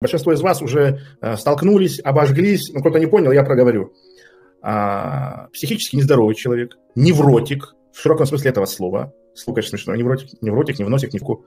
Большинство из вас уже э, столкнулись, обожглись, ну, кто-то не понял, я проговорю. А, психически нездоровый человек, невротик, в широком смысле этого слова. Слово, конечно, смешно. Невротик, невротик, невносик, невку.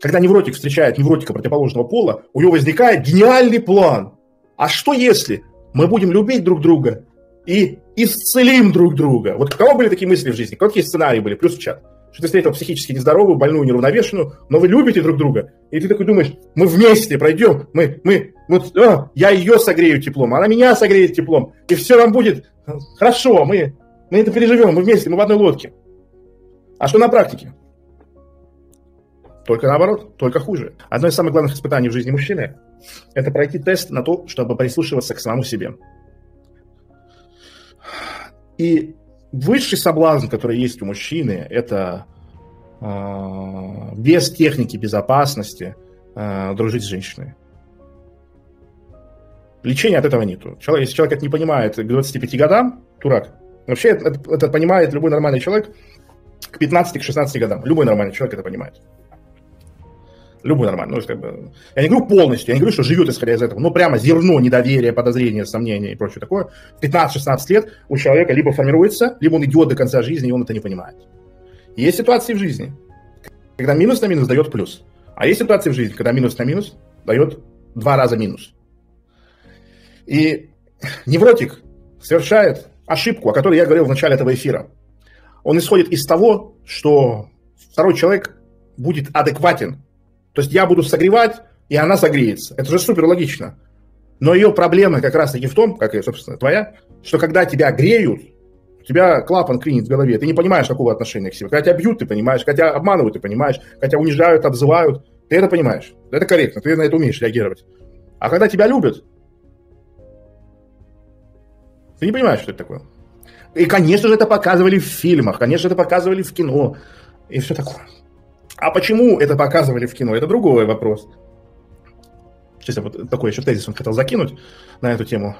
Когда невротик встречает невротика противоположного пола, у него возникает гениальный план. А что если мы будем любить друг друга и исцелим друг друга? Вот у кого были такие мысли в жизни? Какие сценарии были? Плюс в чат что ты встретил психически нездоровую, больную, неравновешенную, но вы любите друг друга. И ты такой думаешь, мы вместе пройдем, мы, мы, вот, а, я ее согрею теплом, она меня согреет теплом, и все нам будет хорошо, мы, мы это переживем, мы вместе, мы в одной лодке. А что на практике? Только наоборот, только хуже. Одно из самых главных испытаний в жизни мужчины – это пройти тест на то, чтобы прислушиваться к самому себе. И высший соблазн, который есть у мужчины, это без техники безопасности э, дружить с женщиной. Лечения от этого нету. Человек, если человек это не понимает к 25 годам, дурак. Вообще это, это понимает любой нормальный человек к 15-16 годам. Любой нормальный человек это понимает. Любой нормальный. Ну, как бы, я не говорю полностью, я не говорю, что живет исходя из этого, но прямо зерно недоверия, подозрения, сомнения и прочее такое. В 15-16 лет у человека либо формируется, либо он идет до конца жизни, и он это не понимает. Есть ситуации в жизни, когда минус на минус дает плюс. А есть ситуации в жизни, когда минус на минус дает два раза минус. И невротик совершает ошибку, о которой я говорил в начале этого эфира. Он исходит из того, что второй человек будет адекватен то есть я буду согревать, и она согреется. Это же супер логично. Но ее проблема как раз-таки в том, как и, собственно, твоя, что когда тебя греют, у тебя клапан клинит в голове, ты не понимаешь, какого отношения к себе. Когда тебя бьют, ты понимаешь, тебя обманывают, ты понимаешь, тебя унижают, обзывают, ты это понимаешь. Это корректно, ты на это умеешь реагировать. А когда тебя любят, ты не понимаешь, что это такое. И, конечно же, это показывали в фильмах, конечно, это показывали в кино и все такое. А почему это показывали в кино, это другой вопрос. Сейчас я вот такой еще тезис он хотел закинуть на эту тему.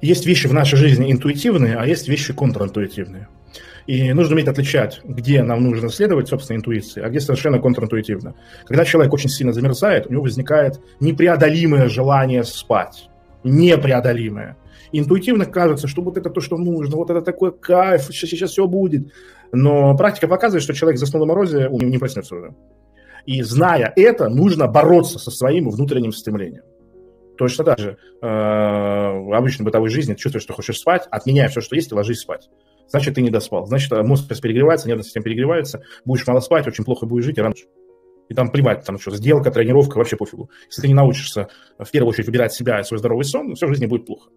Есть вещи в нашей жизни интуитивные, а есть вещи контринтуитивные. И нужно уметь отличать, где нам нужно следовать собственной интуиции, а где совершенно контринтуитивно. Когда человек очень сильно замерзает, у него возникает непреодолимое желание спать. Непреодолимое интуитивно кажется, что вот это то, что нужно, вот это такой кайф, сейчас, сейчас все будет. Но практика показывает, что человек заснул на морозе, он не проснется уже. И зная это, нужно бороться со своим внутренним стремлением. Точно так же э, в обычной бытовой жизни ты чувствуешь, что хочешь спать, отменяй все, что есть, и ложись спать. Значит, ты не доспал. Значит, мозг сейчас перегревается, нервная система перегревается, будешь мало спать, очень плохо будешь жить и рано. И там плевать, там что, сделка, тренировка, вообще пофигу. Если ты не научишься в первую очередь выбирать себя и свой здоровый сон, все в жизни будет плохо.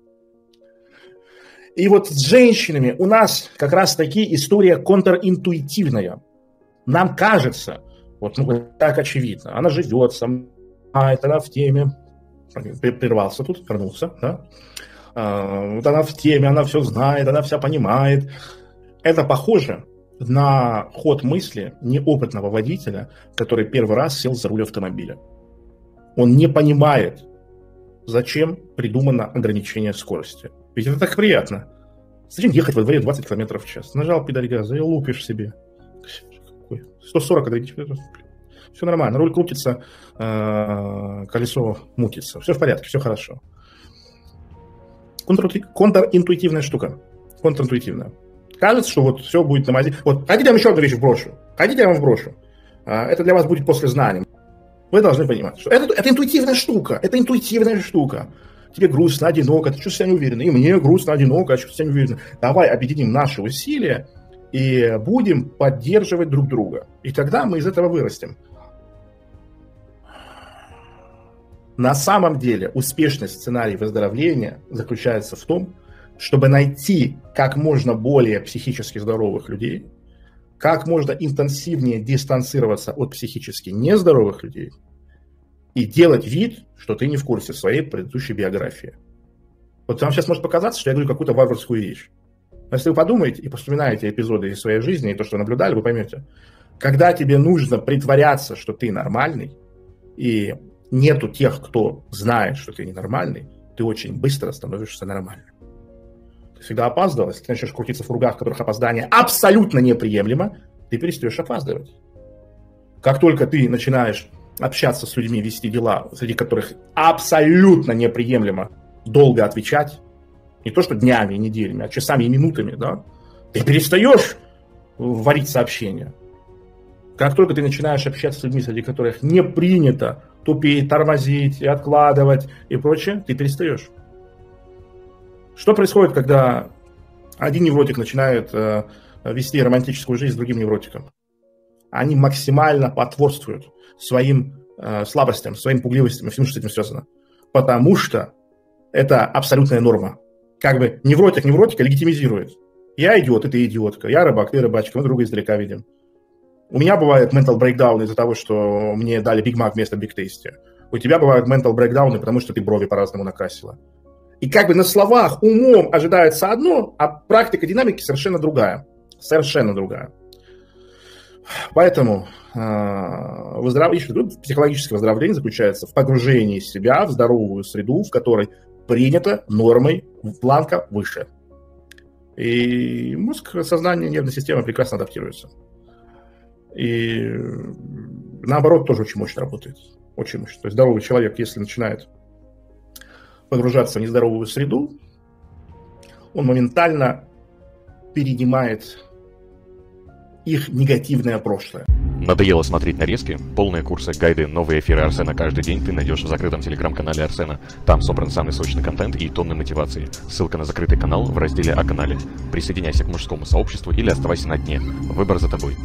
И вот с женщинами у нас как раз таки история контринтуитивная. Нам кажется, вот ну, так очевидно, она живет сама, она в теме, прервался тут, вернулся, да? А, вот она в теме, она все знает, она вся понимает. Это похоже на ход мысли неопытного водителя, который первый раз сел за руль автомобиля. Он не понимает, зачем придумано ограничение скорости. Ведь это так приятно. Зачем ехать во дворе 20 км в час? Нажал педаль газа и лупишь себе. 140, когда все нормально, руль крутится, э, колесо мутится, все в порядке, все хорошо. Контринтуитивная штука. Контринтуитивная. Кажется, что вот все будет на мази. Вот, хотите я вам еще одну вещь вброшу? Хотите я вам вброшу? А, это для вас будет после знаний. Вы должны понимать, что это, это интуитивная штука. Это интуитивная штука тебе грустно, одиноко, ты чувствуешь себя неуверенно, и мне грустно, одиноко, я чувствую себя неуверенно. Давай объединим наши усилия и будем поддерживать друг друга. И тогда мы из этого вырастем. На самом деле успешный сценарий выздоровления заключается в том, чтобы найти как можно более психически здоровых людей, как можно интенсивнее дистанцироваться от психически нездоровых людей – и делать вид, что ты не в курсе своей предыдущей биографии. Вот вам сейчас может показаться, что я говорю какую-то варварскую вещь. Но если вы подумаете и вспоминаете эпизоды из своей жизни и то, что наблюдали, вы поймете, когда тебе нужно притворяться, что ты нормальный, и нету тех, кто знает, что ты ненормальный, ты очень быстро становишься нормальным. Ты всегда опаздывал, если ты начнешь крутиться в кругах, в которых опоздание абсолютно неприемлемо, ты перестаешь опаздывать. Как только ты начинаешь общаться с людьми, вести дела, среди которых абсолютно неприемлемо долго отвечать, не то что днями неделями, а часами и минутами, да, ты перестаешь варить сообщения. Как только ты начинаешь общаться с людьми, среди которых не принято тупить, тормозить, и откладывать и прочее, ты перестаешь. Что происходит, когда один невротик начинает э, вести романтическую жизнь с другим невротиком? Они максимально потворствуют своим э, слабостям, своим пугливостям и всему, что с этим связано. Потому что это абсолютная норма. Как бы невротик невротика легитимизирует. Я идиот, и ты идиотка. Я рыбак, ты рыбачка. Мы друга издалека видим. У меня бывает mental breakdown из-за того, что мне дали Big Mac вместо Big Tasty. У тебя бывают mental breakdown, потому что ты брови по-разному накрасила. И как бы на словах умом ожидается одно, а практика динамики совершенно другая. Совершенно другая. Поэтому э, выздоровление, психологическое выздоровление заключается в погружении себя в здоровую среду, в которой принято нормой планка выше. И мозг, сознание, нервная система прекрасно адаптируется. И наоборот тоже очень мощно работает. Очень мощно. То есть здоровый человек, если начинает погружаться в нездоровую среду, он моментально перенимает их негативное прошлое. Надоело смотреть нарезки? Полные курсы, гайды, новые эфиры Арсена каждый день ты найдешь в закрытом телеграм-канале Арсена. Там собран самый сочный контент и тонны мотивации. Ссылка на закрытый канал в разделе о канале. Присоединяйся к мужскому сообществу или оставайся на дне. Выбор за тобой.